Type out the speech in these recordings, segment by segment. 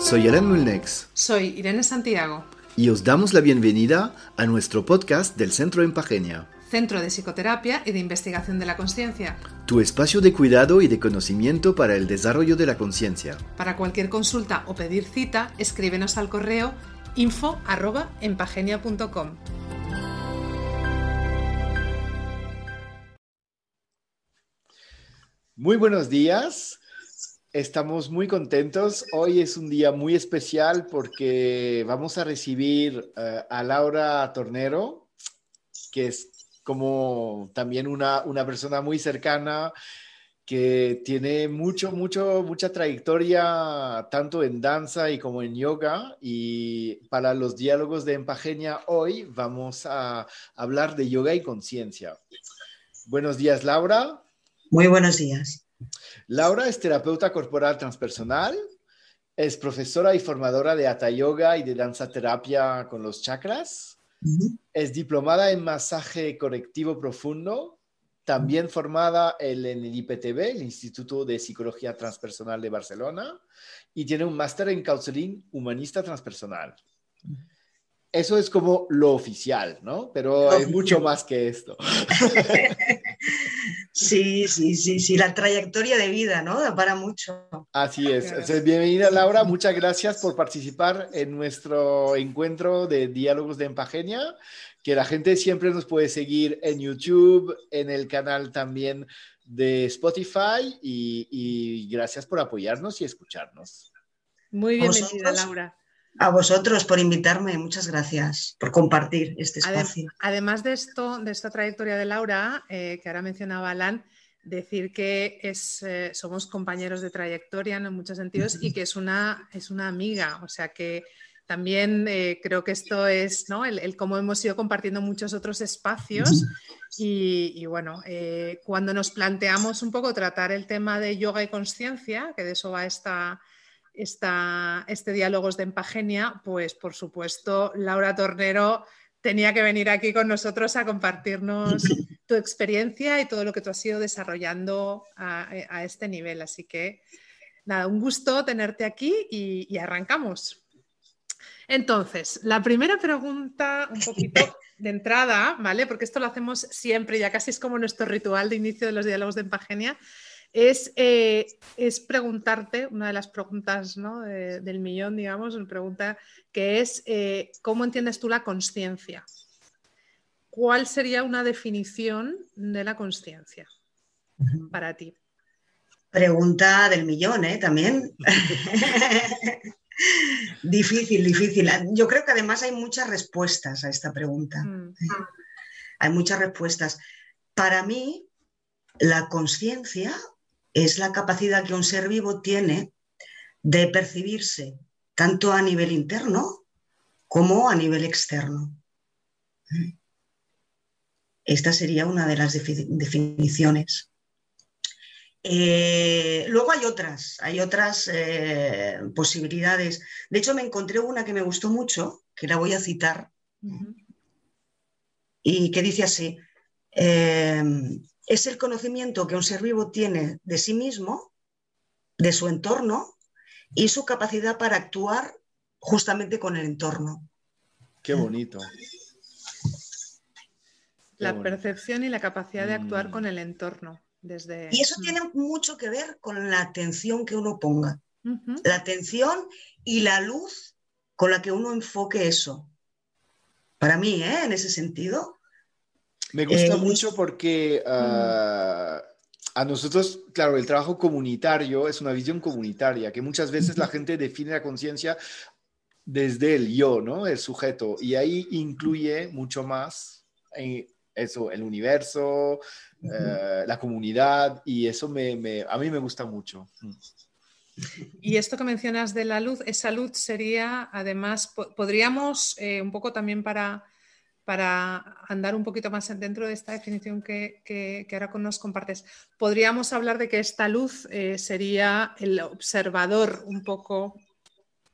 Soy Alan Mulnex. Soy Irene Santiago. Y os damos la bienvenida a nuestro podcast del Centro Empagenia. Centro de Psicoterapia y de Investigación de la Conciencia. Tu espacio de cuidado y de conocimiento para el desarrollo de la conciencia. Para cualquier consulta o pedir cita, escríbenos al correo info.empagenia.com. Muy buenos días. Estamos muy contentos. Hoy es un día muy especial porque vamos a recibir uh, a Laura Tornero, que es como también una, una persona muy cercana que tiene mucho, mucho, mucha trayectoria tanto en danza y como en yoga. Y para los diálogos de Empagenia hoy vamos a hablar de yoga y conciencia. Buenos días, Laura. Muy buenos días. Laura es terapeuta corporal transpersonal, es profesora y formadora de Hatha Yoga y de danza terapia con los chakras, uh -huh. es diplomada en masaje correctivo profundo, también formada en el IPTB, el Instituto de Psicología Transpersonal de Barcelona, y tiene un máster en counseling humanista transpersonal. Uh -huh. Eso es como lo oficial, ¿no? Pero hay mucho más que esto. Sí, sí, sí, sí, la trayectoria de vida, ¿no? Da para mucho. Así es. Entonces, bienvenida, Laura. Muchas gracias por participar en nuestro encuentro de Diálogos de Empagenia, que la gente siempre nos puede seguir en YouTube, en el canal también de Spotify y, y gracias por apoyarnos y escucharnos. Muy bienvenida, Laura. A vosotros por invitarme, muchas gracias por compartir este espacio. Además de esto, de esta trayectoria de Laura, eh, que ahora mencionaba Alan, decir que es, eh, somos compañeros de trayectoria en muchos sentidos y que es una, es una amiga, o sea que también eh, creo que esto es ¿no? el, el, cómo hemos ido compartiendo muchos otros espacios y, y bueno, eh, cuando nos planteamos un poco tratar el tema de yoga y conciencia, que de eso va esta esta, este Diálogos de Empagenia, pues por supuesto, Laura Tornero tenía que venir aquí con nosotros a compartirnos tu experiencia y todo lo que tú has ido desarrollando a, a este nivel. Así que, nada, un gusto tenerte aquí y, y, arrancamos. Entonces, la primera pregunta, un poquito de entrada, ¿vale? Porque esto lo hacemos siempre, ya casi es como nuestro ritual de inicio de los diálogos de Empagenia es, eh, es, preguntarte, una de las preguntas ¿no? de, del millón, digamos, una pregunta que es, eh, ¿cómo entiendes tú la conciencia? ¿Cuál sería una definición de la conciencia para ti? Pregunta del millón, ¿eh? También. difícil, difícil. Yo creo que además hay muchas respuestas a esta pregunta. Mm. Hay muchas respuestas. Para mí, la conciencia es la capacidad que un ser vivo tiene de percibirse tanto a nivel interno como a nivel externo. Esta sería una de las definiciones. Eh, luego hay otras, hay otras eh, posibilidades. De hecho, me encontré una que me gustó mucho, que la voy a citar, uh -huh. y que dice así, eh, es el conocimiento que un ser vivo tiene de sí mismo, de su entorno y su capacidad para actuar justamente con el entorno. Qué bonito. La Qué percepción bonito. y la capacidad de actuar mm. con el entorno. Desde... Y eso tiene mucho que ver con la atención que uno ponga. Uh -huh. La atención y la luz con la que uno enfoque eso. Para mí, ¿eh? en ese sentido, me gusta eh, mucho porque uh, a nosotros, claro, el trabajo comunitario es una visión comunitaria, que muchas veces la gente define la conciencia desde el yo, ¿no? El sujeto, y ahí incluye mucho más en eso, el universo, uh -huh. uh, la comunidad, y eso me, me, a mí me gusta mucho. Mm. Y esto que mencionas de la luz, esa luz sería, además, podríamos eh, un poco también para para andar un poquito más dentro de esta definición que, que, que ahora nos compartes, podríamos hablar de que esta luz eh, sería el observador un poco.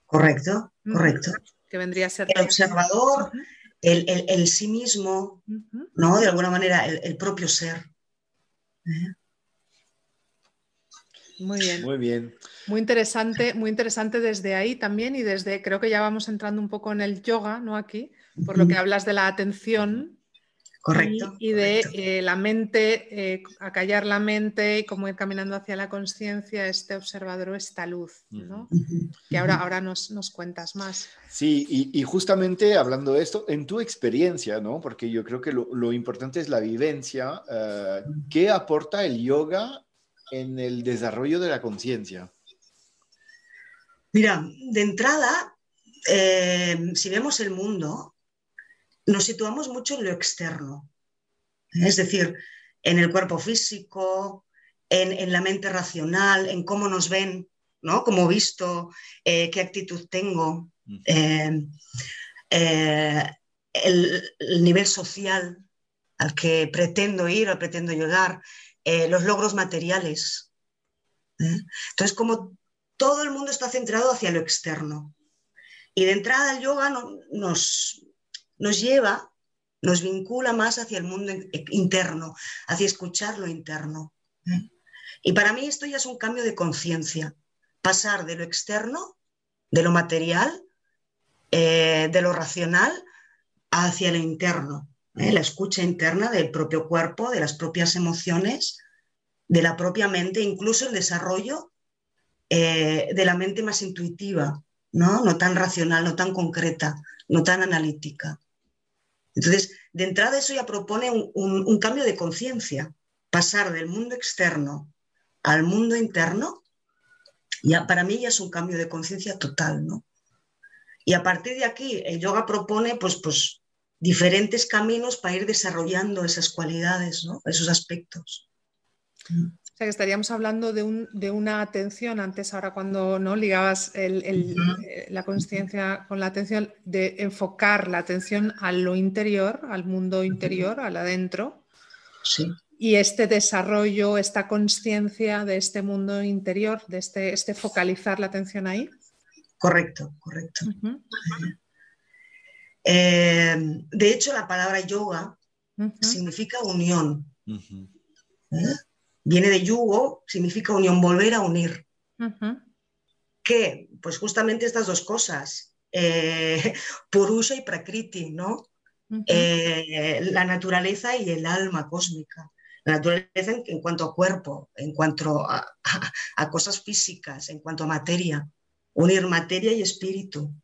Correcto, correcto. Que vendría a ser. El observador, el, el, el, sí mismo, uh -huh. ¿no? De alguna manera, el, el propio ser. Muy bien. Muy bien. Muy interesante, muy interesante desde ahí también y desde, creo que ya vamos entrando un poco en el yoga, ¿no? Aquí, por lo que hablas de la atención. Correcto. Y, de eh, la mente, eh, acallar la mente y cómo ir caminando hacia la conciencia, este observador o esta luz, ¿no? Que ahora, ahora nos, cuentas más. Sí, y, justamente hablando de esto, en tu experiencia, ¿no? Porque yo creo que lo, importante es la vivencia. Eh, ¿Qué aporta el yoga en el desarrollo de la conciencia? Mira, de entrada, eh, si vemos el mundo, nos situamos mucho en lo externo, es decir, en el cuerpo físico, en, la mente racional, en cómo nos ven, ¿no? Cómo visto, eh, qué actitud tengo, eh, el, nivel social al que pretendo ir o pretendo llegar, los logros materiales. Entonces, como todo el mundo está centrado hacia lo externo. Y de entrada el yoga nos, nos lleva, nos vincula más hacia el mundo interno, hacia escuchar lo interno. Y para mí esto ya es un cambio de conciencia, pasar de lo externo, de lo material, eh, de lo racional, hacia lo interno, ¿eh? la escucha interna del propio cuerpo, de las propias emociones, de la propia mente, incluso el desarrollo eh, de la mente más intuitiva, ¿no? no tan racional, no tan concreta, no tan analítica. Entonces, de entrada eso ya propone un, cambio de conciencia, pasar del mundo externo al mundo interno, para mí ya es un cambio de conciencia total, ¿no? Y a partir de aquí, el yoga propone pues, pues, diferentes caminos para ir desarrollando esas cualidades, esos aspectos. O sea, que estaríamos hablando de, una atención, antes ahora cuando no ligabas eh, la conciencia con la atención, de enfocar la atención a lo interior, al mundo interior, al adentro. Sí. Y este desarrollo, esta conciencia de este mundo interior, de este, este, focalizar la atención ahí. Correcto, correcto. Eh, de hecho, la palabra yoga significa unión viene de yugo, significa unión, volver a unir. ¿Qué? Pues justamente estas dos cosas, eh, Purusha y Prakriti, ¿no? Eh, la naturaleza y el alma cósmica. La naturaleza en, cuanto a cuerpo, en cuanto a, cosas físicas, en cuanto a materia. Unir materia y espíritu,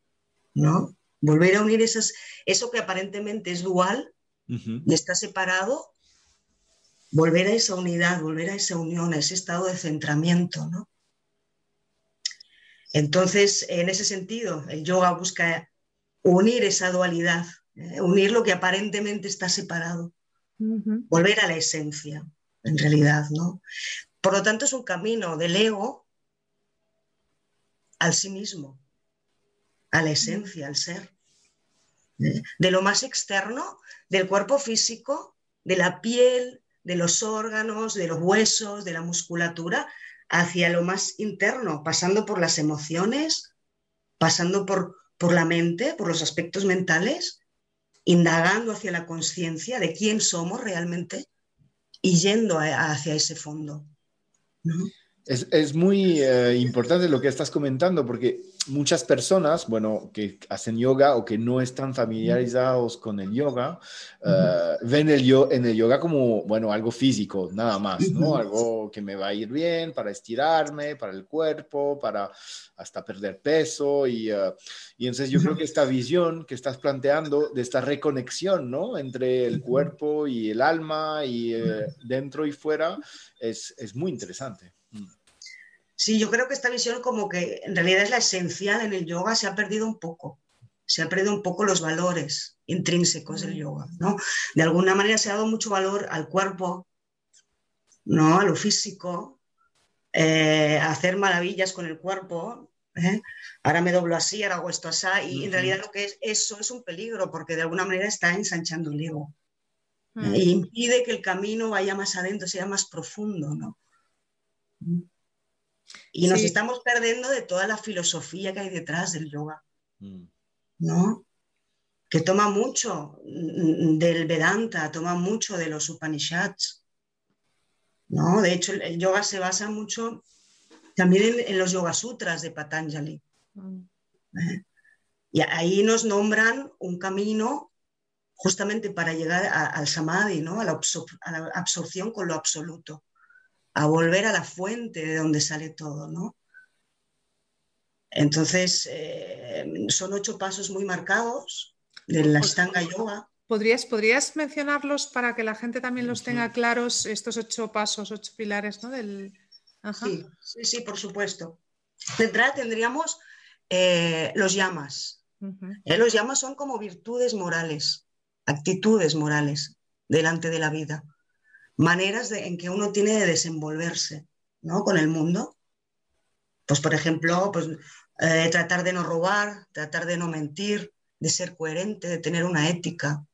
¿no? Volver a unir esas, eso que aparentemente es dual y está separado, volver a esa unidad, volver a esa unión, a ese estado de centramiento, ¿no? Entonces, en ese sentido, el yoga busca unir esa dualidad, ¿eh? unir lo que aparentemente está separado, volver a la esencia, en realidad, ¿no? Por lo tanto, es un camino del ego al sí mismo, a la esencia, al ser. ¿eh? De lo más externo, del cuerpo físico, de la piel, de los órganos, de los huesos, de la musculatura, hacia lo más interno, pasando por las emociones, pasando por, por la mente, por los aspectos mentales, indagando hacia la conciencia de quién somos realmente y yendo hacia ese fondo. Es, muy eh, importante lo que estás comentando porque muchas personas, bueno, que hacen yoga o que no están familiarizados con el yoga, eh, ven el yo, en el yoga como, bueno, algo físico, nada más, ¿no? Algo que me va a ir bien para estirarme, para el cuerpo, para hasta perder peso. Y, uh, y entonces yo creo que esta visión que estás planteando de esta reconexión, ¿no? Entre el cuerpo y el alma y eh, dentro y fuera es, es muy interesante. Mm. Sí, yo creo que esta visión como que en realidad es la esencial en el yoga, se ha perdido un poco. Se ha perdido un poco los valores intrínsecos del yoga, ¿no? De alguna manera se ha dado mucho valor al cuerpo, ¿no? A lo físico, eh, a hacer maravillas con el cuerpo. ¿eh? Ahora me doblo así, ahora hago esto así, y en realidad lo que es eso es un peligro porque de alguna manera está ensanchando el ego. E impide que el camino vaya más adentro, sea más profundo, ¿no? Y nos estamos perdiendo de toda la filosofía que hay detrás del yoga, mm. ¿no? Que toma mucho del Vedanta, toma mucho de los Upanishads, ¿no? De hecho, el yoga se basa mucho También en, los Yoga Sutras de Patanjali. Mm. ¿Eh? Y ahí nos nombran un camino justamente para llegar al samadhi, ¿no? a, la absorción con lo absoluto, a volver a la fuente de donde sale todo. ¿no? Entonces, eh, son ocho pasos muy marcados de la Ashtanga Yoga. ¿Podrías, ¿Podrías mencionarlos para que la gente también los tenga claros, estos ocho pasos, ocho pilares ¿no? del, Sí, sí, por supuesto. De entrada tendríamos eh, los llamas. Eh, los llamas son como virtudes morales, actitudes morales delante de la vida, maneras en que uno tiene de desenvolverse ¿no? con el mundo. Pues, por ejemplo, pues, eh, tratar de no robar, tratar de no mentir, de ser coherente, de tener una ética.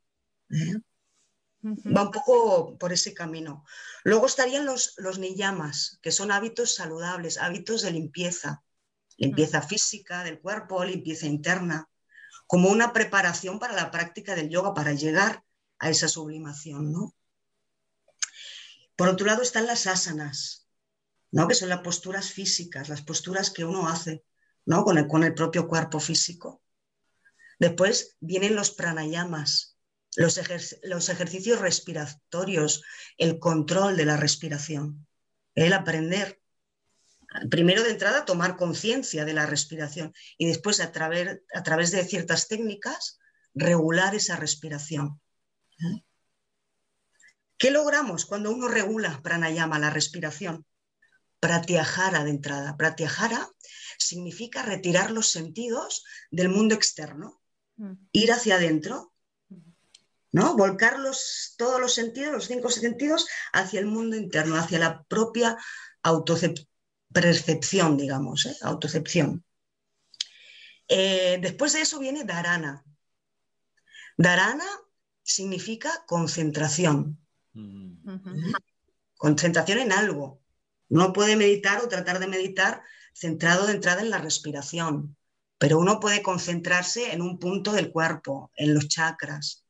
Va un poco por ese camino. Luego estarían los, los niyamas, que son hábitos saludables, hábitos de limpieza, limpieza física del cuerpo, limpieza interna, como una preparación para la práctica del yoga, para llegar a esa sublimación. ¿no? Por otro lado están las asanas, ¿no? que son las posturas físicas, las posturas que uno hace ¿no? con, el, propio cuerpo físico. Después vienen los pranayamas, los, ejercicios respiratorios, el control de la respiración, el aprender. Primero de entrada tomar conciencia de la respiración y después a través, a través de ciertas técnicas regular esa respiración. ¿Eh? ¿Qué logramos cuando uno regula pranayama, la respiración? Pratyahara de entrada. Pratyahara significa retirar los sentidos del mundo externo, mm. ir hacia adentro ¿no? Volcar todos los sentidos, los cinco sentidos, hacia el mundo interno, hacia la propia autopercepción, digamos, ¿eh? autocepción. Eh, después de eso viene dharana. Dharana significa concentración. Concentración en algo. Uno puede meditar o tratar de meditar centrado de entrada en la respiración, pero uno puede concentrarse en un punto del cuerpo, en los chakras,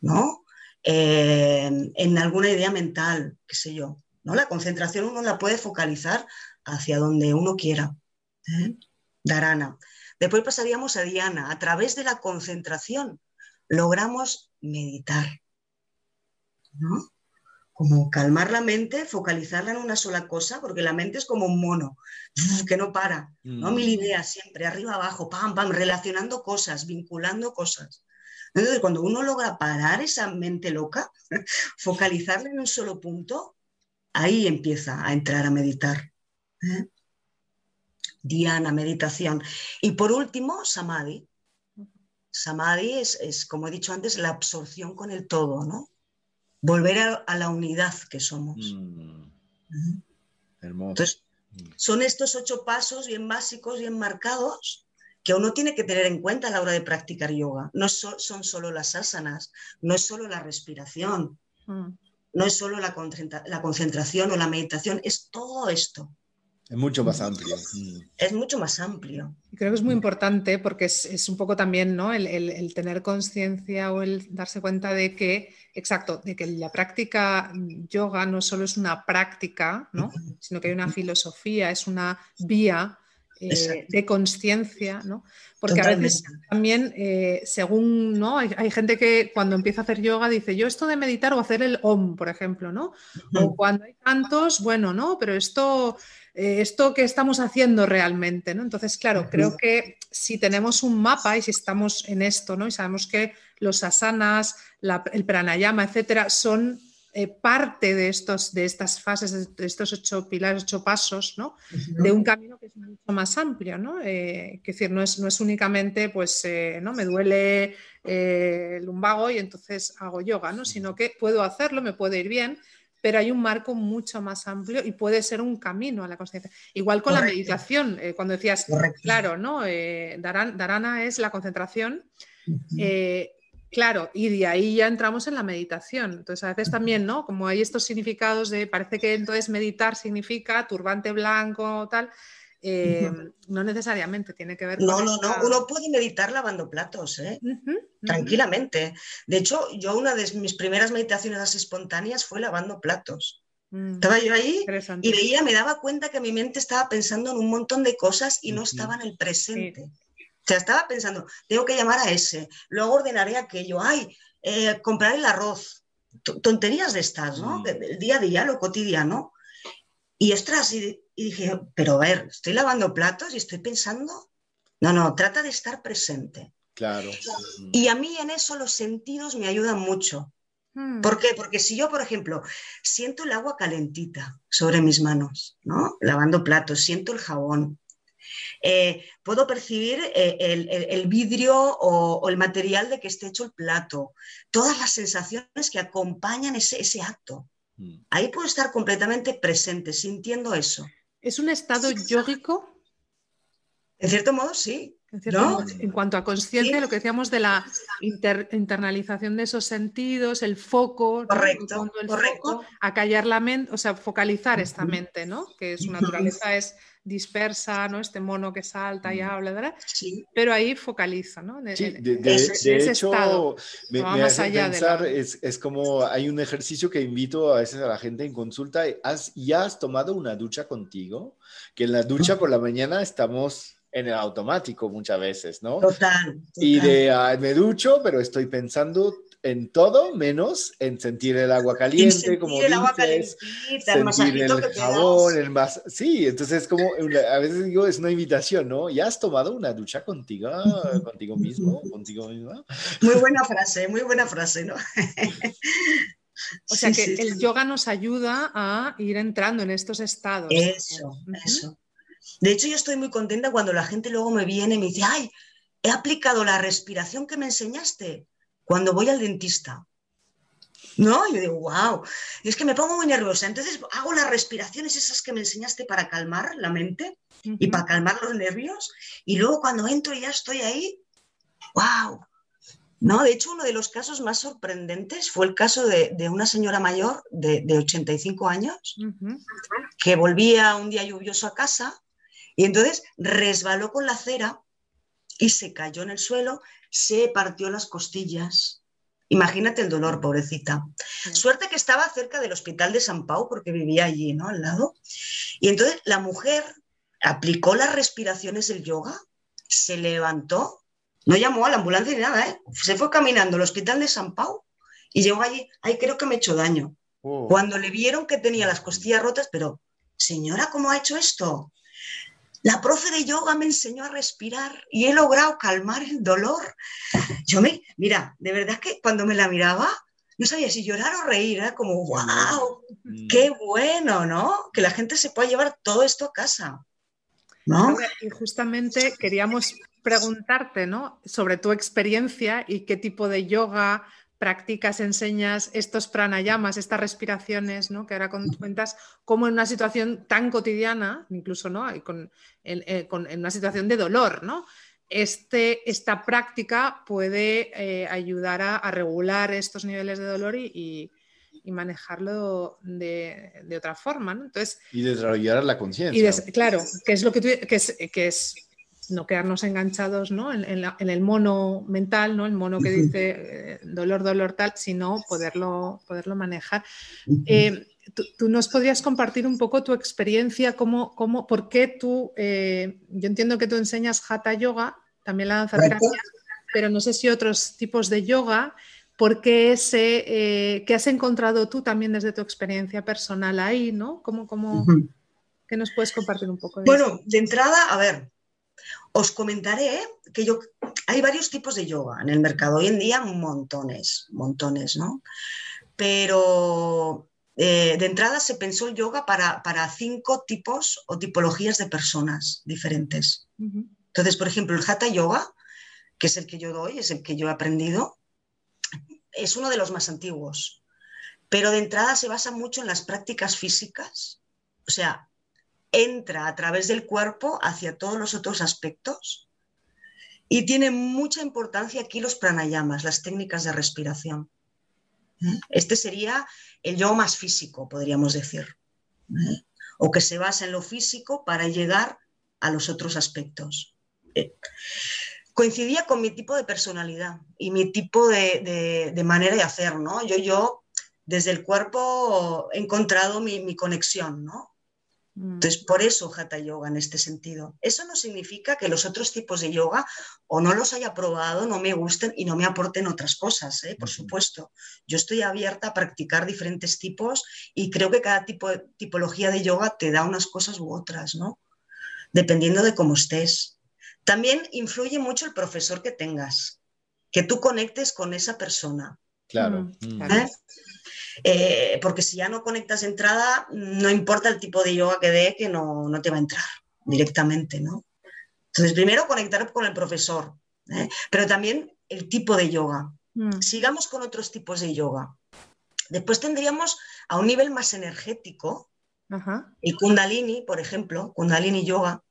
¿no? Eh, en alguna idea mental, qué sé yo. ¿no? La concentración uno la puede focalizar hacia donde uno quiera. ¿eh? Darana. Después pasaríamos a Diana. A través de la concentración logramos meditar. ¿no? Como calmar la mente, focalizarla en una sola cosa, porque la mente es como un mono que no para, ¿no? Mm. Mil ideas siempre, arriba, abajo, pam, pam, relacionando cosas, vinculando cosas. Entonces, cuando uno logra parar esa mente loca, focalizarla en un solo punto, ahí empieza a entrar a meditar. ¿eh? Diana, meditación. Y por último, samadhi. Samadhi es, como he dicho antes, la absorción con el todo, ¿no? Volver a, la unidad que somos. Mm. Hermoso. Entonces, son estos ocho pasos bien básicos, bien marcados, que uno tiene que tener en cuenta a la hora de practicar yoga. No son solo las asanas, no es solo la respiración, mm. no es solo la, concentración o la meditación, es todo esto. Es mucho más amplio. Es mucho más amplio. Creo que es muy importante porque es, un poco también ¿no? el, tener conciencia o el darse cuenta de que, exacto, de que la práctica yoga no solo es una práctica, ¿no? sino que hay una filosofía, es una vía eh, de conciencia, ¿no? Porque a veces también, eh, según, ¿no? Hay, gente que cuando empieza a hacer yoga dice, yo esto de meditar o hacer el OM, por ejemplo, ¿no? O cuando hay tantos, bueno, ¿no? Pero esto, eh, esto que estamos haciendo realmente, ¿no? Entonces, claro, creo que si tenemos un mapa y si estamos en esto, ¿no? Y sabemos que los asanas, el pranayama, etcétera, son eh, parte de, estos, de estas fases, de estos ocho pilares, ocho pasos, ¿no? De un camino que es mucho más amplio, ¿no? Eh, decir, no es, no es únicamente, pues, eh, ¿no? Me duele el lumbago y entonces hago yoga, ¿no? Sino que puedo hacerlo, me puede ir bien, pero hay un marco mucho más amplio y puede ser un camino a la conciencia. Igual con la meditación, cuando decías, claro, ¿no? Darana es la concentración. Claro, y de ahí ya entramos en la meditación. Entonces, a veces también, ¿no? Como hay estos significados de, parece que entonces meditar significa turbante blanco, tal. Eh, no necesariamente tiene que ver con. No, no, no. Uno puede meditar lavando platos, ¿eh? Tranquilamente. De hecho, yo una de mis primeras meditaciones espontáneas fue lavando platos. Mm. Estaba yo ahí y veía, me daba cuenta que mi mente estaba pensando en un montón de cosas y no estaba en el presente. O sea, estaba pensando, tengo que llamar a ese, luego ordenaré aquello, ay, eh, comprar el arroz, tonterías de estas, ¿no? El día a día, lo cotidiano. Y ostras, y, y dije, pero a ver, estoy lavando platos y estoy pensando. No, no, trata de estar presente. Claro. Y a mí en eso los sentidos me ayudan mucho. Hmm. ¿Por qué? Porque si yo, por ejemplo, siento el agua calentita sobre mis manos, ¿no? Lavando platos, siento el jabón, eh, puedo percibir eh, el, vidrio o, el material de que esté hecho el plato, todas las sensaciones que acompañan ese, ese acto. Hmm. Ahí puedo estar completamente presente, sintiendo eso. ¿Es un estado yógico? En cierto modo, sí. En, cuanto a consciente, lo que decíamos de la internalización de esos sentidos, el foco, correcto, el foco, a callar la mente, o sea, focalizar esta mente, ¿no? Que su naturaleza es dispersa, ¿no? Este mono que salta y habla, ¿verdad? Pero ahí focaliza, ¿no? De, hecho, me, hace pensar, es, es, como hay un ejercicio que invito a veces a la gente en consulta, ¿has, ¿ya has tomado una ducha contigo? Que en la ducha por la mañana estamos en el automático muchas veces, ¿no? Total. Y de ah, me ducho, pero estoy pensando en todo menos en sentir el agua caliente, como el agua sentir el jabón, el más, sí, entonces como a veces digo es una invitación, ¿no? ¿Ya has tomado una ducha contigo, contigo mismo, contigo misma? Muy buena frase, muy buena frase, ¿no? O sea que el yoga nos ayuda a ir entrando en estos estados. Eso, eso. De hecho, yo estoy muy contenta cuando la gente luego me viene y me dice, ay, he aplicado la respiración que me enseñaste cuando voy al dentista. ¿No? Yo digo, wow, y es que me pongo muy nerviosa. Entonces hago las respiraciones esas que me enseñaste para calmar la mente y para calmar los nervios. Y luego cuando entro y ya estoy ahí, wow. No, de hecho, uno de los casos más sorprendentes fue el caso de, una señora mayor de, 85 años que volvía un día lluvioso a casa y entonces resbaló con la cera y se cayó en el suelo, se partió las costillas. Imagínate el dolor, pobrecita. Suerte que estaba cerca del hospital de San Pau porque vivía allí, ¿no? Al lado. Y entonces la mujer aplicó las respiraciones del yoga, se levantó, no llamó a la ambulancia ni nada, ¿eh? Se fue caminando al hospital de San Pau y llegó allí, ay, creo que me he hecho daño. Oh. Cuando le vieron que tenía las costillas rotas, pero, señora, ¿cómo ha hecho esto? La profe de yoga me enseñó a respirar y he logrado calmar el dolor. Yo me, mira, de verdad que cuando me la miraba, no sabía si llorar o reír, era como, wow, mm. qué bueno, ¿no? Que la gente se pueda llevar todo esto a casa. ¿no? Y justamente queríamos preguntarte, ¿no? Sobre tu experiencia y qué tipo de yoga practicas, enseñas estos pranayamas, estas respiraciones, ¿no? que ahora cuentas, como en una situación tan cotidiana, incluso ¿no? con, en, eh, una situación de dolor, ¿no? Este, esta práctica puede eh, ayudar a, regular estos niveles de dolor y, manejarlo de, otra forma. ¿no? Entonces, y desarrollar la conciencia. Claro, que es lo que, tú, que es, que es no quedarnos enganchados ¿no? En, el mono mental, ¿no? el mono que dice eh, dolor, dolor, tal, sino poderlo, poderlo manejar. Eh, tú, nos podrías compartir un poco tu experiencia, cómo, cómo, por qué tú, eh, yo entiendo que tú enseñas Hatha Yoga, también la danza terapia, pero no sé si otros tipos de yoga, ¿por qué ese, qué has encontrado tú también desde tu experiencia personal ahí, ¿no? ¿Cómo, cómo, ¿Qué nos puedes compartir un poco? De bueno, de entrada, a ver, os comentaré que yo, hay varios tipos de yoga en el mercado. Hoy en día montones, montones, ¿no? Pero eh, de entrada se pensó el yoga para, cinco tipos o tipologías de personas diferentes. Entonces, por ejemplo, el hatha yoga, que es el que yo doy, es el que yo he aprendido, es uno de los más antiguos. Pero de entrada se basa mucho en las prácticas físicas, o sea, entra a través del cuerpo hacia todos los otros aspectos y tiene mucha importancia aquí los pranayamas, las técnicas de respiración. Este sería el yo más físico, podríamos decir, o que se basa en lo físico para llegar a los otros aspectos. Eh, coincidía con mi tipo de personalidad y mi tipo de, manera de hacer, ¿no? Yo, yo desde el cuerpo he encontrado mi, conexión, ¿no? Mm. Entonces, por eso Hatha Yoga en este sentido. Eso no significa que los otros tipos de yoga o no los haya probado, no me gusten y no me aporten otras cosas, ¿eh? por supuesto. Yo estoy abierta a practicar diferentes tipos y creo que cada tipo tipología de yoga te da unas cosas u otras, ¿no? Dependiendo de cómo estés. También influye mucho el profesor que tengas, que tú conectes con esa persona. Claro. ¿Eh? Eh, porque si ya no conectas entrada, no importa el tipo de yoga que dé, que no, te va a entrar directamente, ¿no? Entonces, primero conectar con el profesor, ¿eh? pero también el tipo de yoga. Mm. Sigamos con otros tipos de yoga. Después tendríamos a un nivel más energético, el kundalini, por ejemplo, kundalini yoga,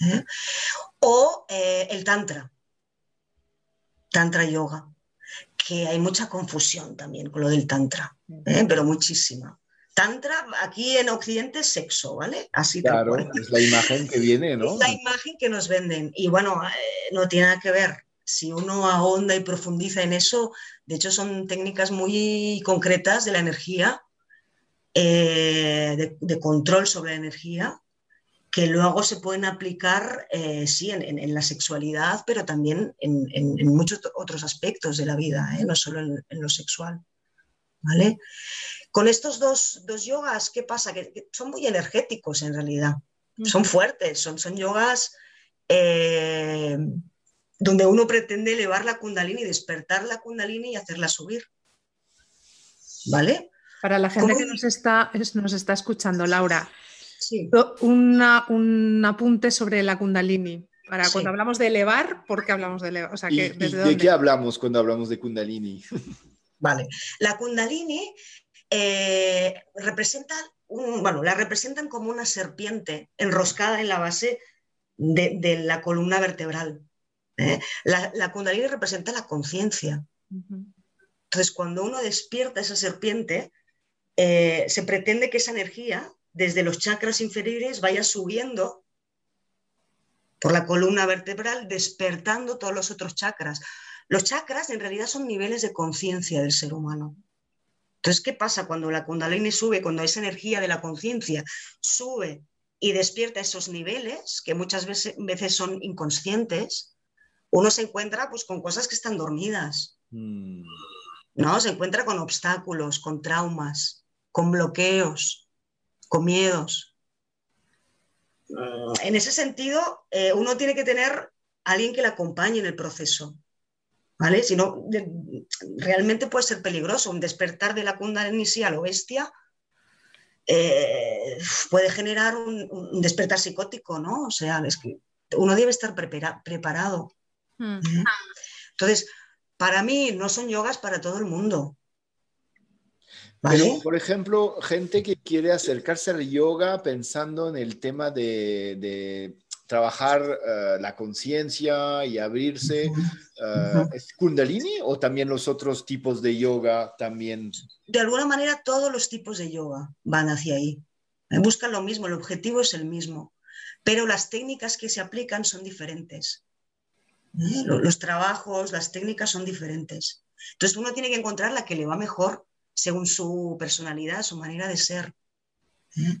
¿eh? o el tantra, tantra yoga que hay mucha confusión también con lo del tantra, ¿eh? pero muchísima. Tantra aquí en Occidente es sexo, ¿vale? Así Claro, es la imagen que viene, ¿no? Es la imagen que nos venden. Y bueno, eh, no tiene nada que ver. Si uno ahonda y profundiza en eso, de hecho son técnicas muy concretas de la energía, eh, de, control sobre la energía, que luego se pueden aplicar, eh, sí, en, la sexualidad, pero también en, muchos otros aspectos de la vida, ¿eh? no solo en, lo sexual. ¿Vale? Con estos dos, yogas, ¿qué pasa? Que, son muy energéticos en realidad, son fuertes, son, son yogas eh, donde uno pretende elevar la kundalini, despertar la kundalini y hacerla subir. ¿Vale? Para la gente que nos está, nos está escuchando, Laura, un apunte sobre la Kundalini. Para cuando hablamos de elevar, ¿por qué hablamos de elevar? ¿De qué hablamos cuando hablamos de Kundalini? Vale. La Kundalini eh, representa, bueno, la representan como una serpiente enroscada en la base de, la columna vertebral. ¿eh? La, Kundalini representa la conciencia. Entonces, cuando uno despierta esa serpiente, eh, se pretende que esa energía desde los chakras inferiores vaya subiendo por la columna vertebral, despertando todos los otros chakras. Los chakras en realidad son niveles de conciencia del ser humano. Entonces, ¿qué pasa cuando la kundalini sube, cuando esa energía de la conciencia sube y despierta esos niveles, que muchas veces, veces, son inconscientes? Uno se encuentra pues, con cosas que están dormidas. Mm. ¿no? Se encuentra con obstáculos, con traumas, con bloqueos, con miedos. Mm, en ese sentido, eh, uno tiene que tener a alguien que le acompañe en el proceso. ¿Vale? Si no, realmente puede ser peligroso. Un despertar de la kundalini a lo bestia eh, puede generar un, despertar psicótico, ¿no? O sea, es que uno debe estar preparado. Mm. Entonces, para mí no son yogas para todo el mundo. Pero, por ejemplo, gente que quiere acercarse al yoga pensando en el tema de, trabajar eh, la conciencia y abrirse, eh, ¿es kundalini o también los otros tipos de yoga también? De alguna manera todos los tipos de yoga van hacia ahí. Buscan lo mismo, el objetivo es el mismo, pero las técnicas que se aplican son diferentes. ¿Eh? Los trabajos, las técnicas son diferentes. Entonces uno tiene que encontrar la que le va mejor según su personalidad, su manera de ser. ¿eh?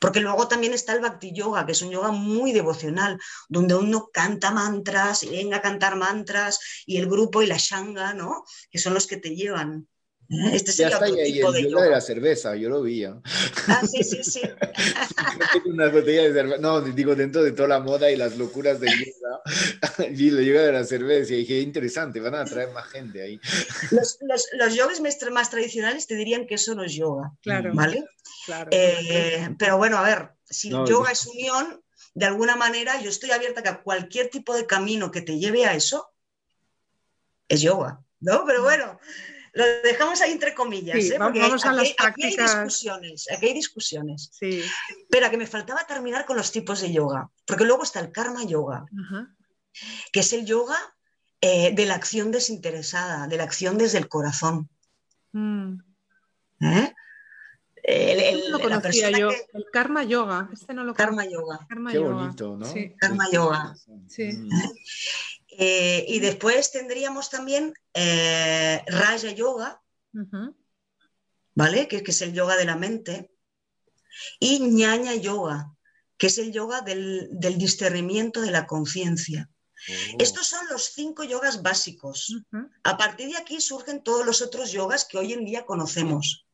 Porque luego también está el Bhakti Yoga, que es un yoga muy devocional, donde uno canta mantras y venga a cantar mantras, y el grupo y la shanga, ¿no? Que son los que te llevan. Este ya está ahí, el de, de la cerveza, yo lo vi. Ah, sí, sí, sí. Una botella de cerveza. No, digo, dentro de toda la moda y las locuras del yoga, y lo yoga de la cerveza, y dije, interesante, van a atraer más gente ahí. Los, los, los yogas más tradicionales te dirían que eso no es yoga, claro. ¿vale? Claro. Eh, pero bueno, a ver, si yoga es unión, de alguna manera yo estoy abierta a que cualquier tipo de camino que te lleve a eso es yoga, ¿no? Pero bueno lo dejamos ahí entre comillas, ¿eh? vamos a las aquí, hay discusiones, aquí hay discusiones. Sí. Pero que me faltaba terminar con los tipos de yoga, porque luego está el karma yoga, que es el yoga eh, de la acción desinteresada, de la acción desde el corazón. Mm. ¿Eh? El, lo conocía yo. El karma yoga. Este no lo karma yoga. Karma Qué bonito, ¿no? Sí. Karma yoga. Sí. ¿Eh? Eh, y después tendríamos también eh, Raja Yoga, ¿vale? Que, es el yoga de la mente. Y ñaña yoga, que es el yoga del, discernimiento de la conciencia. Oh. Estos son los cinco yogas básicos. A partir de aquí surgen todos los otros yogas que hoy en día conocemos.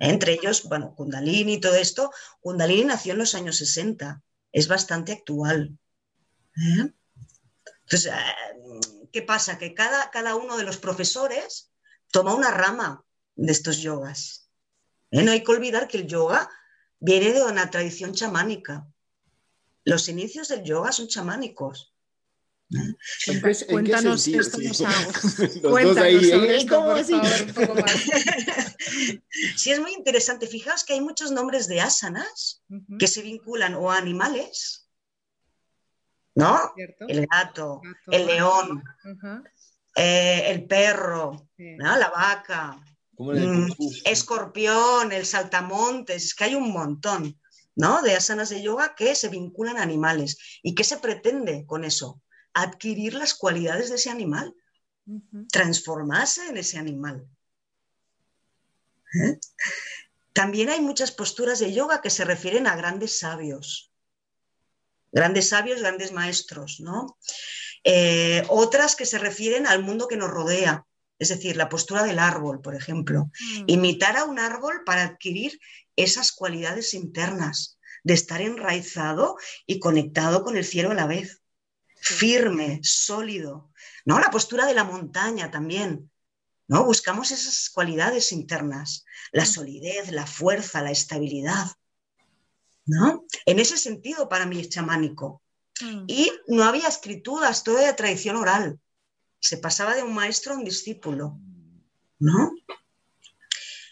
Entre ellos, bueno, Kundalini y todo esto. Kundalini nació en los años 60. Es bastante actual. ¿Eh? Entonces, eh, ¿qué pasa? Que cada, cada uno de los profesores toma una rama de estos yogas. ¿Eh? No hay que olvidar que el yoga viene de una tradición chamánica. Los inicios del yoga son chamánicos. Cuéntanos esto, Cuéntanos esto, por favor, un poco más. Sí, es muy interesante. Fijaos que hay muchos nombres de asanas que se vinculan o a animales, ¿no? El gato, el león, eh, el perro, la vaca, mm, escorpión, el saltamontes, es que hay un montón, ¿no? De asanas de yoga que se vinculan a animales. ¿Y qué se pretende con eso? Adquirir las cualidades de ese animal, transformarse en ese animal. ¿Eh? También hay muchas posturas de yoga que se refieren a grandes sabios, grandes sabios, grandes maestros, ¿no? Eh, otras que se refieren al mundo que nos rodea, es decir, la postura del árbol, por ejemplo. Mm. Imitar a un árbol para adquirir esas cualidades internas de estar enraizado y conectado con el cielo a la vez. Firme, sólido. ¿No? La postura de la montaña también. ¿No? Buscamos esas cualidades internas, la mm. solidez, la fuerza, la estabilidad. ¿No? En ese sentido, para mí es chamánico. Mm. Y no había escrituras, todo era tradición oral. Se pasaba de un maestro a un discípulo, ¿no?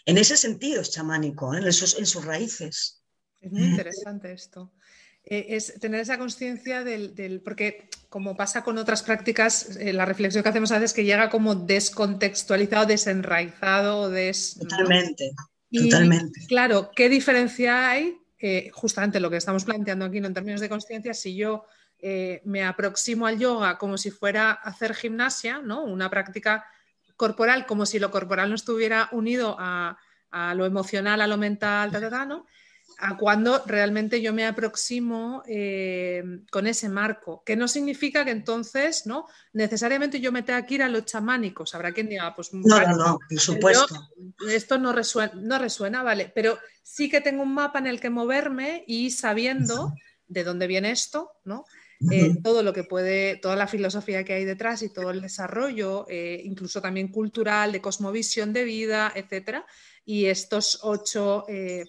En ese sentido es chamánico, ¿eh? en, sus, raíces. Es muy interesante esto. Eh, es tener esa conciencia del, porque como pasa con otras prácticas, eh, la reflexión que hacemos a veces es que llega como descontextualizado, desenraizado, des, totalmente, totalmente. Claro, ¿qué diferencia hay? Justamente lo que estamos planteando aquí ¿no? en términos de conciencia, si yo eh, me aproximo al yoga como si fuera hacer gimnasia, ¿no? Una práctica corporal, como si lo corporal no estuviera unido a, lo emocional, a lo mental, a cuando realmente yo me aproximo eh, con ese marco, que no significa que entonces ¿no? necesariamente yo me tenga que ir a los chamánicos. Habrá quien diga, pues no, no, no, por supuesto. esto no resuena, no resuena, vale, pero sí que tengo un mapa en el que moverme y sabiendo de dónde viene esto, ¿no? Eh, todo lo que puede, toda la filosofía que hay detrás y todo el desarrollo, eh, incluso también cultural, de cosmovisión de vida, etcétera. Y estos ocho eh,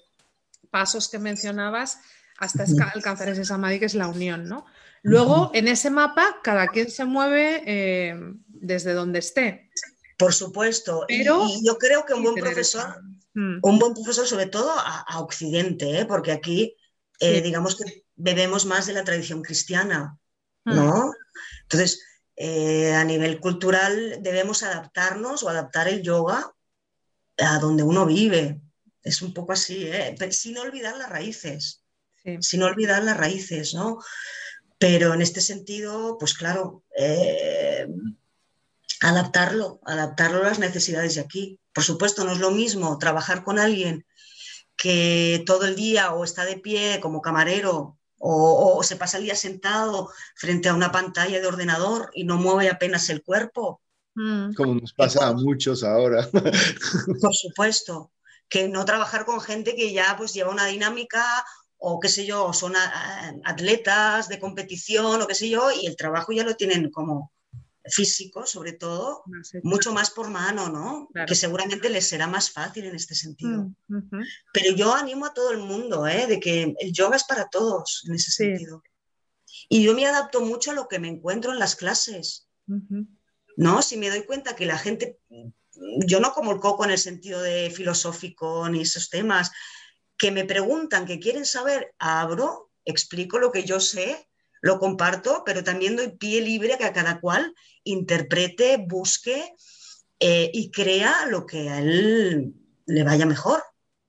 pasos que mencionabas hasta alcanzar ese samadhi que es la unión, ¿no? Luego, en ese mapa, cada quien se mueve desde donde esté. Por supuesto. Pero, y, yo creo que un buen profesor, mm. un buen profesor, sobre todo a, Occidente, porque aquí, digamos que bebemos más de la tradición cristiana, hmm. ¿no? Entonces, eh, a nivel cultural debemos adaptarnos o adaptar el yoga a donde uno vive. Es un poco así, ¿eh? sin olvidar las raíces, sin olvidar las raíces, ¿no? Pero en este sentido, pues claro, eh, adaptarlo, adaptarlo a las necesidades de aquí. Por supuesto, no es lo mismo trabajar con alguien que todo el día o está de pie como camarero o, se pasa el día sentado frente a una pantalla de ordenador y no mueve apenas el cuerpo. Mm. Como nos pasa a muchos ahora. Por supuesto, que no trabajar con gente que ya pues lleva una dinámica o qué sé yo, son atletas de competición o qué sé yo, y el trabajo ya lo tienen como físico, sobre todo, mucho más por mano, ¿no? Que seguramente les será más fácil en este sentido. Mm, Pero yo animo a todo el mundo, ¿eh? De que el yoga es para todos en ese sentido. Y yo me adapto mucho a lo que me encuentro en las clases. ¿No? Si me doy cuenta que la gente, yo no como el coco en el sentido de filosófico ni esos temas, que me preguntan, que quieren saber, abro, explico lo que yo sé lo comparto, pero también doy pie libre a que cada cual interprete, busque eh, y crea lo que a él le vaya mejor,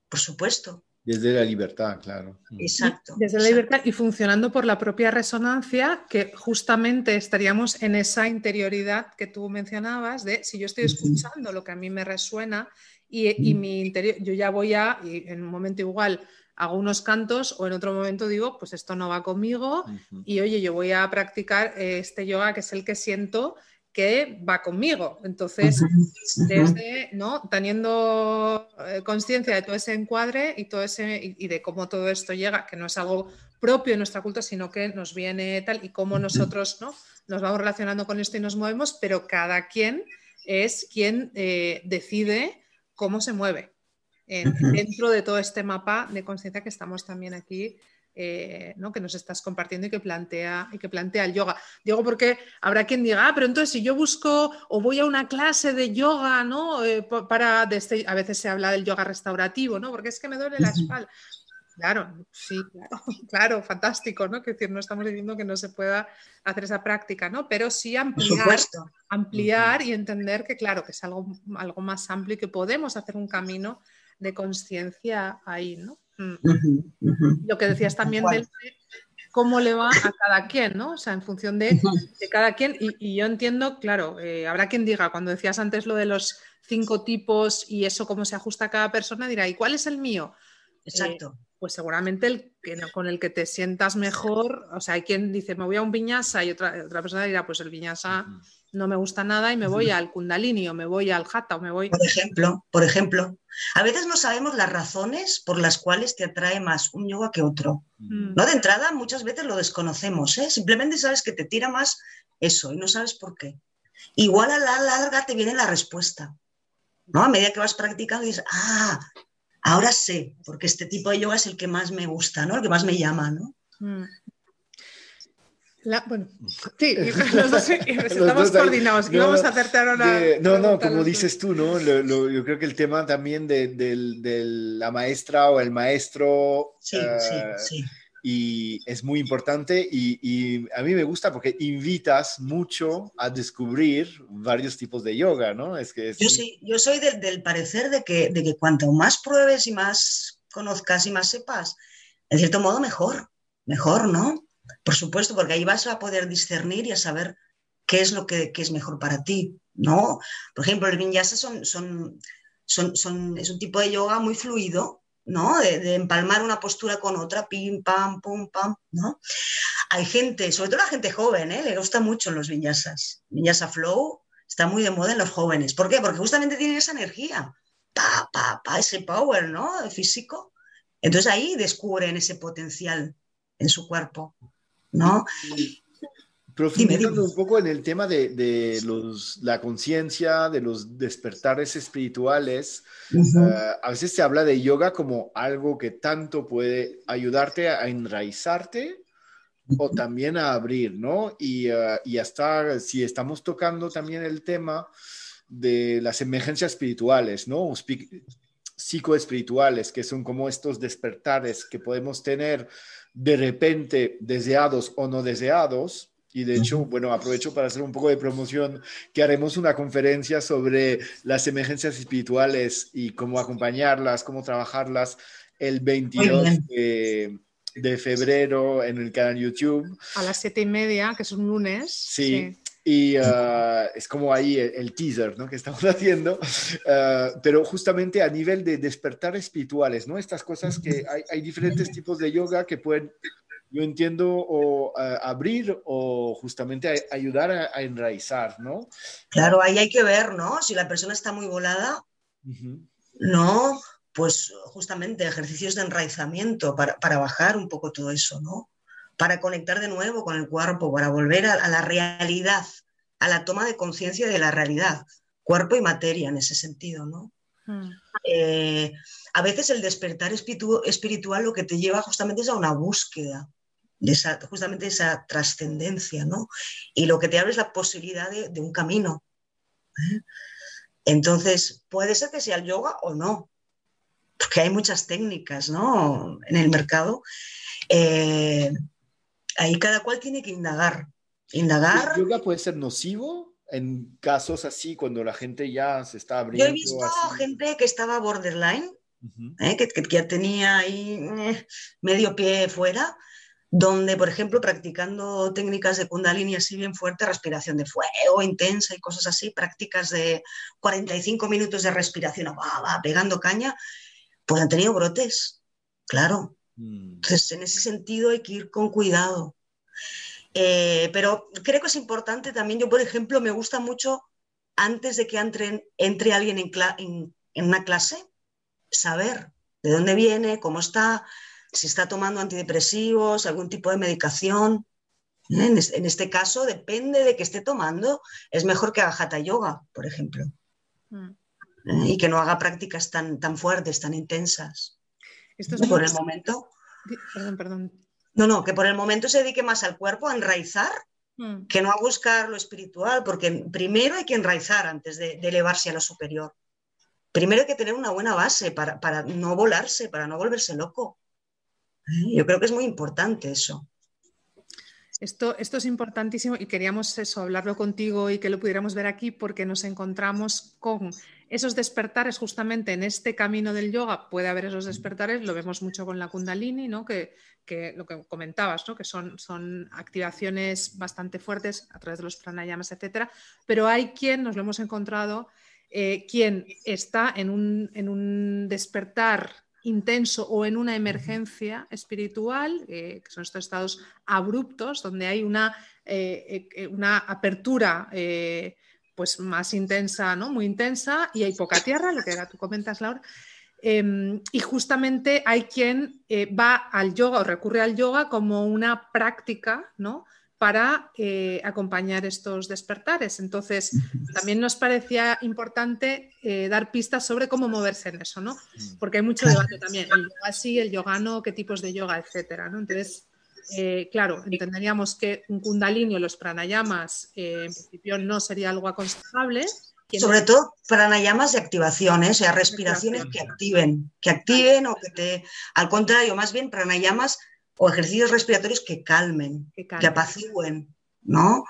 por supuesto. Desde la libertad, claro. Exacto. Desde la libertad y funcionando por la propia resonancia, que justamente estaríamos en esa interioridad que tú mencionabas, de si yo estoy escuchando lo que a mí me resuena y, mi interior, yo ya voy a, y en un momento igual, hago unos cantos o en otro momento digo, pues esto no va conmigo y oye, yo voy a practicar este yoga que es el que siento que va conmigo. Entonces, desde, ¿no? Teniendo eh, conciencia de todo ese encuadre y, todo ese, y, de cómo todo esto llega, que no es algo propio de nuestra cultura, sino que nos viene tal y cómo nosotros ¿no? nos vamos relacionando con esto y nos movemos, pero cada quien es quien eh, decide cómo se mueve dentro de todo este mapa de conciencia que estamos también aquí eh, ¿no? que nos estás compartiendo y que, plantea, y que plantea el yoga. Digo porque habrá quien diga, ah, pero entonces si yo busco o voy a una clase de yoga, ¿no? Eh, para, este, a veces se habla del yoga restaurativo, ¿no? Porque es que me duele la espalda. Claro, sí, claro, fantástico, ¿no? Que decir, no estamos diciendo que no se pueda hacer esa práctica, ¿no? Pero sí ampliar, ampliar y entender que, claro, que es algo, algo más amplio y que podemos hacer un camino de conciencia ahí, ¿no? Mm. Lo que decías también de cómo le va a cada quien, ¿no? O sea, en función de, cada quien. Y, yo entiendo, claro, eh, habrá quien diga, cuando decías antes lo de los cinco tipos y eso cómo se ajusta a cada persona, dirá, ¿y cuál es el mío? Exacto. Eh, pues seguramente el que, con el que te sientas mejor, o sea, hay quien dice, me voy a un viñasa y otra, otra persona dirá, pues el viñasa no me gusta nada y me voy al kundalini o me voy al hatha o me voy... Por ejemplo, por ejemplo, a veces no sabemos las razones por las cuales te atrae más un yoga que otro. Mm. No de entrada, muchas veces lo desconocemos, ¿eh? simplemente sabes que te tira más eso y no sabes por qué. Igual a la larga te viene la respuesta. ¿no? A medida que vas practicando dices, ah, ahora sé, porque este tipo de yoga es el que más me gusta, ¿no? El que más me llama, ¿no? Mm bueno, sí, los dos estamos coordinados. No, vamos a hacerte ahora No, no, como dices tú, ¿no? yo creo que el tema también de, la maestra o el maestro. Sí, sí, ah, sí. Y es muy importante y, a mí me gusta porque invitas mucho a descubrir varios tipos de yoga, ¿no? Es que yo, sí, yo soy del, parecer de que, de que cuanto más pruebes y más conozcas y más sepas, en cierto modo mejor, mejor, ¿no? Por supuesto, porque ahí vas a poder discernir y a saber qué es lo que, es mejor para ti, ¿no? Por ejemplo, el vinyasa son, son, son, es un tipo de yoga muy fluido, ¿no? De, empalmar una postura con otra, pim, pam, pum, pam, ¿no? Hay gente, sobre todo la gente joven, ¿eh? le gusta mucho los vinyasas. Vinyasa flow está muy de moda en los jóvenes. ¿Por qué? Porque justamente tienen esa energía, pa, pa, pa, ese power, ¿no? Físico. Entonces ahí descubren ese potencial en su cuerpo. ¿no? Profundizando un poco en el tema de, la conciencia, de los despertares espirituales, eh, a veces se habla de yoga como algo que tanto puede ayudarte a enraizarte o también a abrir, ¿no? Y, uh, y, hasta si estamos tocando también el tema de las emergencias espirituales, ¿no? Psicoespirituales, que son como estos despertares que podemos tener de repente deseados o no deseados. Y de hecho, bueno, aprovecho para hacer un poco de promoción, que haremos una conferencia sobre las emergencias espirituales y cómo acompañarlas, cómo trabajarlas el 22 de, febrero en el canal YouTube. A las siete y media, que es un lunes. sí. Y ah, es como ahí el, teaser ¿no? que estamos haciendo, ah, pero justamente a nivel de despertar espirituales, ¿no? Estas cosas que hay, hay diferentes tipos de yoga que pueden, yo entiendo, o abrir o justamente ayudar a, enraizar, ¿no? Claro, ahí hay que ver, ¿no? Si la persona está muy volada, ¿no? Pues justamente ejercicios de enraizamiento para, para bajar un poco todo eso, ¿no? para conectar de nuevo con el cuerpo, para volver a, la realidad, a la toma de conciencia de la realidad, cuerpo y materia en ese sentido, ¿no? Hmm. Eh, a veces el despertar espiritual lo que te lleva justamente es a una búsqueda, de esa, justamente esa trascendencia, ¿no? Y lo que te abre es la posibilidad de, un camino. ¿eh? Entonces, puede ser que sea el yoga o no, porque hay muchas técnicas, ¿no? En el mercado. Eh, ahí cada cual tiene que indagar. Indagar. ¿El yoga puede ser nocivo en casos así, cuando la gente ya se está abriendo? Yo he visto gente que estaba borderline ¿eh? que, que, ya tenía ahí eh, medio pie fuera, donde, por ejemplo, practicando técnicas de kundalini así bien fuerte, respiración de fuego intensa y cosas así, prácticas de 45 minutos de respiración, va, pegando caña, pues han tenido brotes, claro. Mm. Entonces, en ese sentido hay que ir con cuidado. Eh, pero creo que es importante también, yo por ejemplo, me gusta mucho, antes de que entre, entre alguien en, en una clase, saber de dónde viene, cómo está, si está tomando antidepresivos, algún tipo de medicación. ¿eh? En, este caso, depende de qué esté tomando, es mejor que haga hatha yoga, por ejemplo. Mm. ¿Eh? Y que no haga prácticas tan, tan fuertes, tan intensas. Esto es por el momento. Perdón, perdón. No, no, que por el momento se dedique más al cuerpo, a enraizar, mm. que no a buscar lo espiritual, porque primero hay que enraizar antes de elevarse a lo superior primero hay que tener una buena base para, no volarse, para no volverse loco. Yo creo que es muy importante eso. Esto, esto, es importantísimo y queríamos eso, hablarlo contigo y que lo pudiéramos ver aquí porque nos encontramos con esos despertares justamente en este camino del yoga. Puede haber esos despertares, lo vemos mucho con la kundalini, ¿no? que, lo que comentabas, ¿no? que son, son activaciones bastante fuertes a través de los pranayamas, etcétera. Pero hay quien, nos lo hemos encontrado, eh, quien está en un, despertar intenso o en una emergencia espiritual, eh, que son estos estados abruptos, donde hay una, eh, una apertura pues más intensa, ¿no? muy intensa, y hay poca tierra, lo que tú comentas, Laura. Em, y justamente hay quien va al yoga o recurre al yoga como una práctica, ¿no? Para eh, acompañar estos despertares. Entonces, también nos parecía importante eh, dar pistas sobre cómo moverse en eso, ¿no? Porque hay mucho debate también, el yoga sí, el yoga no, qué tipos de yoga, etcétera, ¿no? Entonces, eh, claro, entenderíamos que un kundalini o los pranayamas en principio no sería algo aconsejable. Sobre todo pranayamas de activaciones, o sea, respiraciones que activen, que activen o que te... Al contrario, más bien pranayamas o ejercicios respiratorios que calmen, que, apacigüen, ¿no?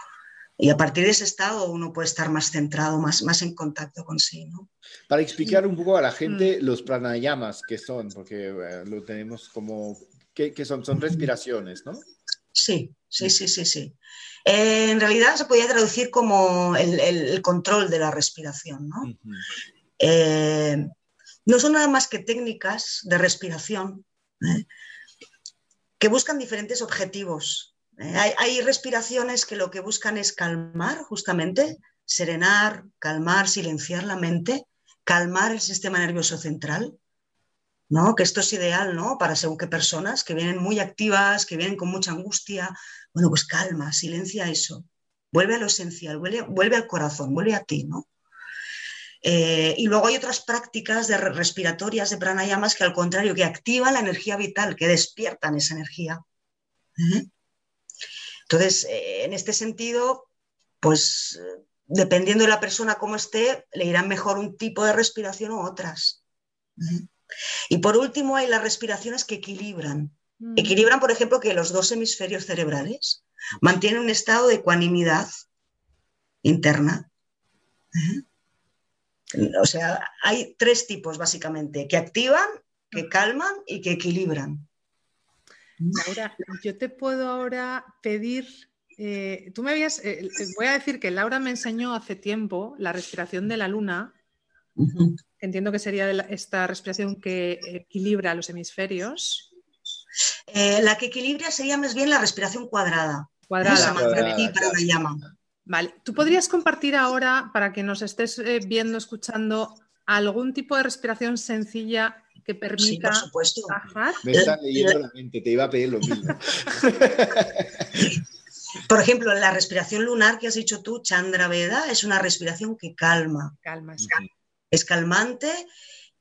Y a partir de ese estado uno puede estar más centrado, más, más en contacto con sí, ¿no? Para explicar un poco a la gente mm. los pranayamas que son, porque eh, lo tenemos como, ¿qué, son? Son respiraciones, ¿no? Sí, sí, sí, sí, sí. Eh, en realidad se podría traducir como el, control de la respiración, ¿no? Eh, no son nada más que técnicas de respiración que buscan diferentes objetivos. Eh, hay, respiraciones que lo que buscan es calmar, justamente, serenar, calmar, silenciar la mente, calmar el sistema nervioso central, ¿no? Que esto es ideal, ¿no? Para según qué personas que vienen muy activas, que vienen con mucha angustia. Bueno, pues calma, silencia eso. Vuelve a lo esencial, vuelve, vuelve al corazón, vuelve a ti, ¿no? Eh, y luego hay otras prácticas de respiratorias de pranayamas que al contrario, que activan la energía vital, que despiertan esa energía. ¿Eh? Entonces, eh, en este sentido, pues dependiendo de la persona cómo esté, le irán mejor un tipo de respiración u otras. Y por último, hay las respiraciones que equilibran. Mm. Equilibran, por ejemplo, que los dos hemisferios cerebrales mantienen un estado de ecuanimidad interna. O sea, hay tres tipos básicamente, que activan, que calman y que equilibran. Laura, yo te puedo ahora pedir, eh, tú me habías, eh, eh, voy a decir que Laura me enseñó hace tiempo la respiración de la luna. Entiendo que sería esta respiración que equilibra los hemisferios. la que equilibra sería más bien la respiración cuadrada. Cuadrada. llama. Vale, ¿tú podrías compartir ahora, para que nos estés eh, viendo, escuchando, algún tipo de respiración sencilla que permita sí, por supuesto. Me están leyendo la mente, te iba a pedir lo mismo. Por ejemplo, la respiración lunar que has dicho tú, Chandra Veda, es una respiración que calma. Calma, Es calmante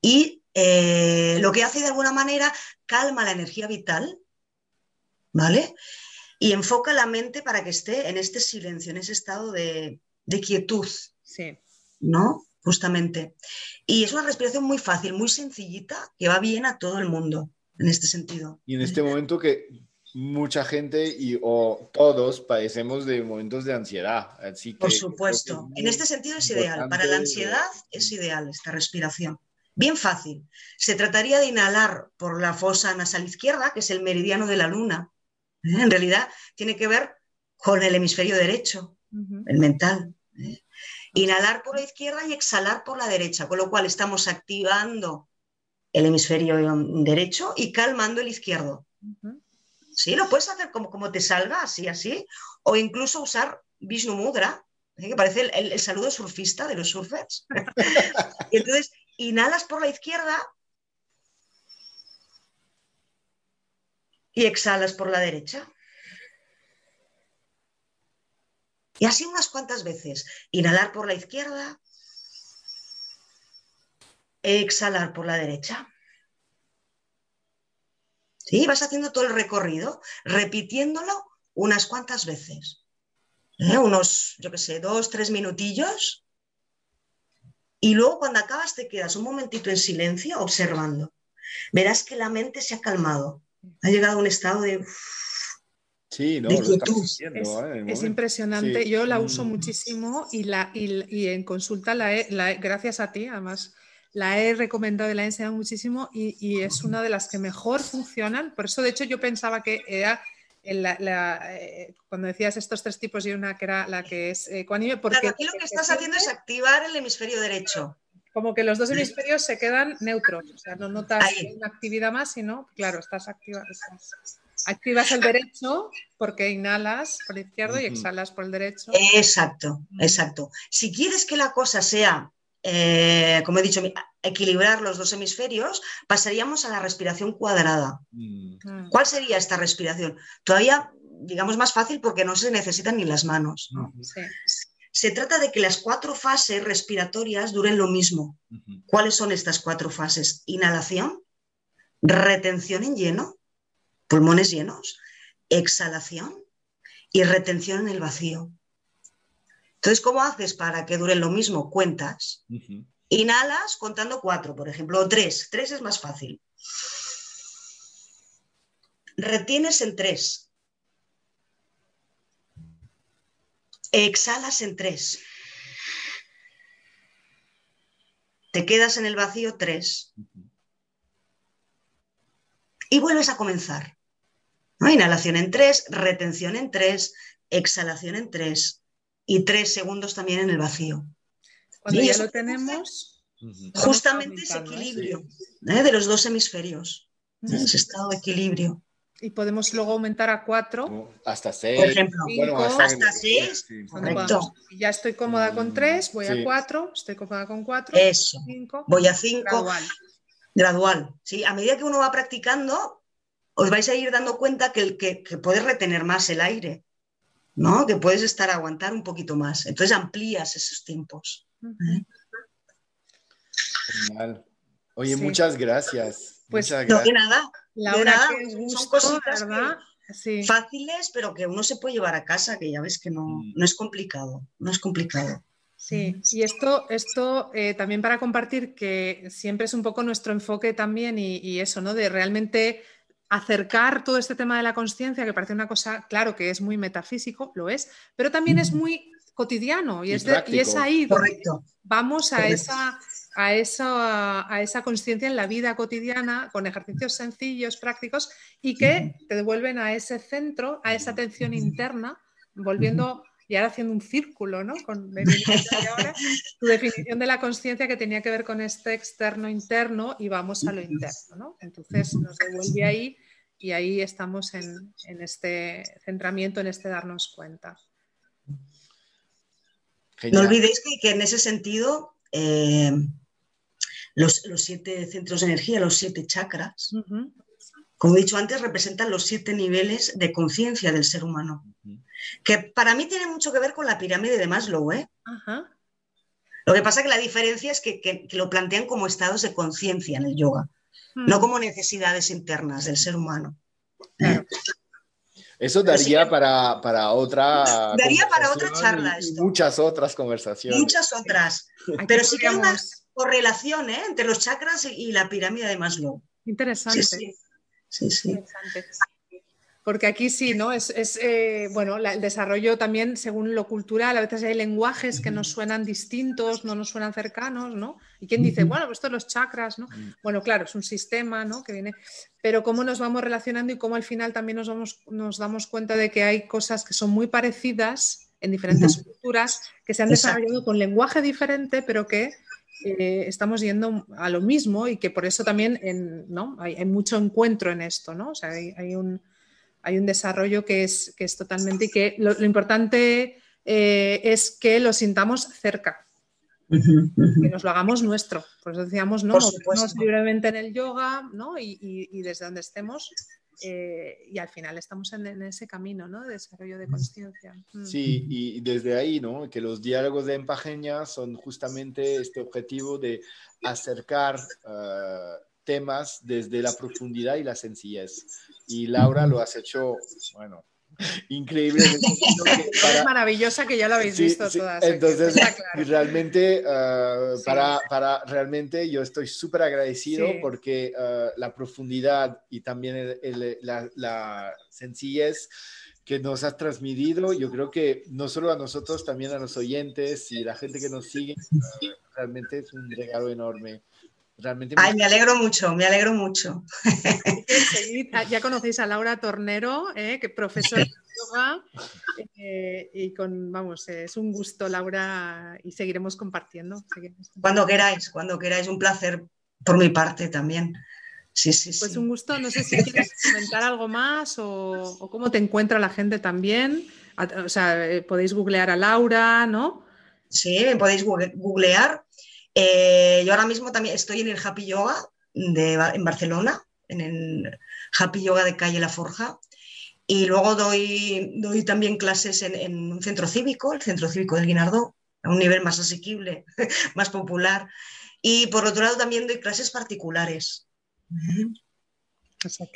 y eh, lo que hace de alguna manera calma la energía vital, ¿vale? Y enfoca la mente para que esté en este silencio, en ese estado de, quietud. Sí. ¿No? Justamente. Y es una respiración muy fácil, muy sencillita, que va bien a todo el mundo en este sentido. Y en este momento que mucha gente y o todos padecemos de momentos de ansiedad. Así Por supuesto. En este sentido es ideal. Para la ansiedad es ideal esta respiración. Bien fácil. Se trataría de inhalar por la fosa nasal izquierda, que es el meridiano de la luna. ¿Eh? En realidad tiene que ver con el hemisferio derecho, el mental. ¿eh? Inhalar por la izquierda y exhalar por la derecha, con lo cual estamos activando el hemisferio derecho y calmando el izquierdo. Sí, lo puedes hacer como, como te salga, así, así, o incluso usar Vishnu Mudra, ¿eh? que parece el, saludo surfista de los surfers. y entonces, inhalas por la izquierda y exhalas por la derecha. Y así unas cuantas veces. Inhalar por la izquierda, exhalar por la derecha. ¿Sí? Vas haciendo todo el recorrido, repitiéndolo unas cuantas veces. ¿Eh? Unos, yo qué sé, dos, tres minutillos. Y luego cuando acabas te quedas un momentito en silencio observando. Verás que la mente se ha calmado. Ha llegado a un estado de... Sí, no, ¿eh? es, impresionante. Yo la uso mm. muchísimo y, la, y, en consulta, la, gracias a ti, además, la he recomendado y la he enseñado muchísimo y, es una de las que mejor funcionan. Por eso, de hecho, yo pensaba que era eh, cuando decías estos tres tipos y una que era la que es ecuánime. Porque aquí lo que estás haciendo es activar el hemisferio derecho. Como que los dos hemisferios se quedan neutros, o sea, no notas una actividad más, sino, claro, estás activa. Activas el derecho porque inhalas por el izquierdo y exhalas por el derecho. Exacto, exacto. Si quieres que la cosa sea, eh, como he dicho, equilibrar los dos hemisferios, pasaríamos a la respiración cuadrada. Mm. ¿Cuál sería esta respiración? Todavía, digamos, más fácil porque no se necesitan ni las manos. Se trata de que las cuatro fases respiratorias duren lo mismo. ¿Cuáles son estas cuatro fases? Inhalación, retención en lleno, pulmones llenos, exhalación y retención en el vacío. Entonces, ¿cómo haces para que dure lo mismo? Cuentas. Inhalas contando cuatro, por ejemplo, o tres. Tres es más fácil. Retienes en tres. Exhalas en tres. Te quedas en el vacío tres. Y vuelves a comenzar. Inhalación en tres, retención en tres, exhalación en tres y tres segundos también en el vacío. Cuando ya lo tenemos, justamente ese equilibrio ¿eh? de los dos hemisferios, ese estado de equilibrio. Y podemos luego aumentar a cuatro. hasta seis. Por ejemplo, hasta, seis. correcto. Ya estoy cómoda con tres, voy a cuatro, estoy cómoda con cuatro. Eso. voy a cinco. Gradual. Gradual. Sí, a medida que uno va practicando, os vais a ir dando cuenta que, que, que puedes retener más el aire, ¿no? Que puedes estar a aguantar un poquito más. Entonces amplías esos tiempos. ¿eh? Genial. Oye, muchas gracias. Pues no, de nada. Laura, son cositas fáciles, pero que uno se puede llevar a casa, que ya ves que no, mm. no es complicado, no es complicado. Sí, y esto, esto eh, también para compartir que siempre es un poco nuestro enfoque también y, y eso, ¿no? De realmente acercar todo este tema de la conciencia, que parece una cosa, claro, que es muy metafísico, lo es, pero también es muy cotidiano y, es, ahí donde vamos a esa, a esa, a esa conciencia en la vida cotidiana con ejercicios sencillos, prácticos y que te devuelven a ese centro, a esa atención interna, volviendo y ahora haciendo un círculo, ¿no? Con tu definición de la conciencia que tenía que ver con este externo interno y vamos a lo interno, ¿no? Entonces nos devuelve ahí y ahí estamos en, este centramiento, en este darnos cuenta. No olvidéis que, en ese sentido eh, los, siete centros de energía, los siete chakras, como he dicho antes, representan los siete niveles de conciencia del ser humano que para mí tiene mucho que ver con la pirámide de Maslow. ¿eh? Lo que pasa es que la diferencia es que, lo plantean como estados de conciencia en el yoga, no hmm. como necesidades internas del ser humano. ¿eh? Eso daría para, para, otra. Daría para otra charla. Esto. Muchas otras conversaciones. Muchas otras. Pero sí que hay una correlación ¿eh? entre los chakras y la pirámide de Maslow. Interesante. Sí, sí. sí, sí. Porque aquí sí, ¿no? Es, eh, bueno, el desarrollo también según lo cultural, a veces hay lenguajes que nos suenan distintos, no nos suenan cercanos, ¿no? Y quién dice, bueno, pues esto los chakras, ¿no? Bueno, claro, es un sistema, ¿no? Que viene, pero cómo nos vamos relacionando y cómo al final también nos, vamos, nos damos cuenta de que hay cosas que son muy parecidas en diferentes culturas, que se han desarrollado con lenguaje diferente, pero que eh, estamos yendo a lo mismo y que por eso también ¿no? hay, mucho encuentro en esto, ¿no? O sea, hay, un, hay un, desarrollo que es, que es totalmente y que lo, importante eh, es que lo sintamos cerca, que nos lo hagamos nuestro. Por eso decíamos, ¿no? Movernos libremente en el yoga, ¿no? Y, y, desde donde estemos, eh, y al final estamos en, ese camino ¿no? de desarrollo de conciencia. Mm. Sí, y desde ahí, ¿no? que los diálogos de Empajeña son justamente este objetivo de acercar uh, temas desde la profundidad y la sencillez. Y Laura lo has hecho, bueno, increíble. Es maravillosa que ya lo habéis visto todas. Entonces, realmente, uh, para, para, realmente yo estoy súper agradecido porque uh, la profundidad y también la, la, sencillez que nos has transmitido, yo creo que no solo a nosotros, también a los oyentes y la gente que nos sigue, uh, realmente es un regalo enorme. Realmente Ay, me alegro mucho, me alegro mucho. ya conocéis a Laura Tornero, ¿eh? que profesora de yoga, eh, y con, vamos, es un gusto, Laura, y seguiremos compartiendo. Cuando queráis, cuando queráis, un placer por mi parte también. Sí, sí, pues un gusto, no sé si quieres comentar algo más o, cómo te encuentra la gente también. O sea, eh, podéis googlear a Laura, ¿no? Sí, podéis googlear eh, yo ahora mismo también estoy en el Happy Yoga de, en Barcelona, en el Happy Yoga de Calle La Forja. Y luego doy, doy también clases en, un centro cívico, el Centro Cívico del Guinardó, a un nivel más asequible, más popular. Y por otro lado también doy clases particulares.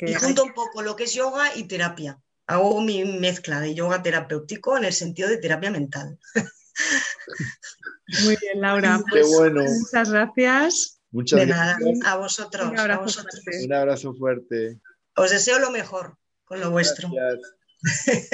y junto un poco lo que es yoga y terapia. Hago mi mezcla de yoga terapéutico en el sentido de terapia mental. Muy bien, Laura. Pues, bueno. Muchas gracias. Muchas de nada, a vosotros. Un abrazo, Un abrazo fuerte. Os deseo lo mejor con lo vuestro.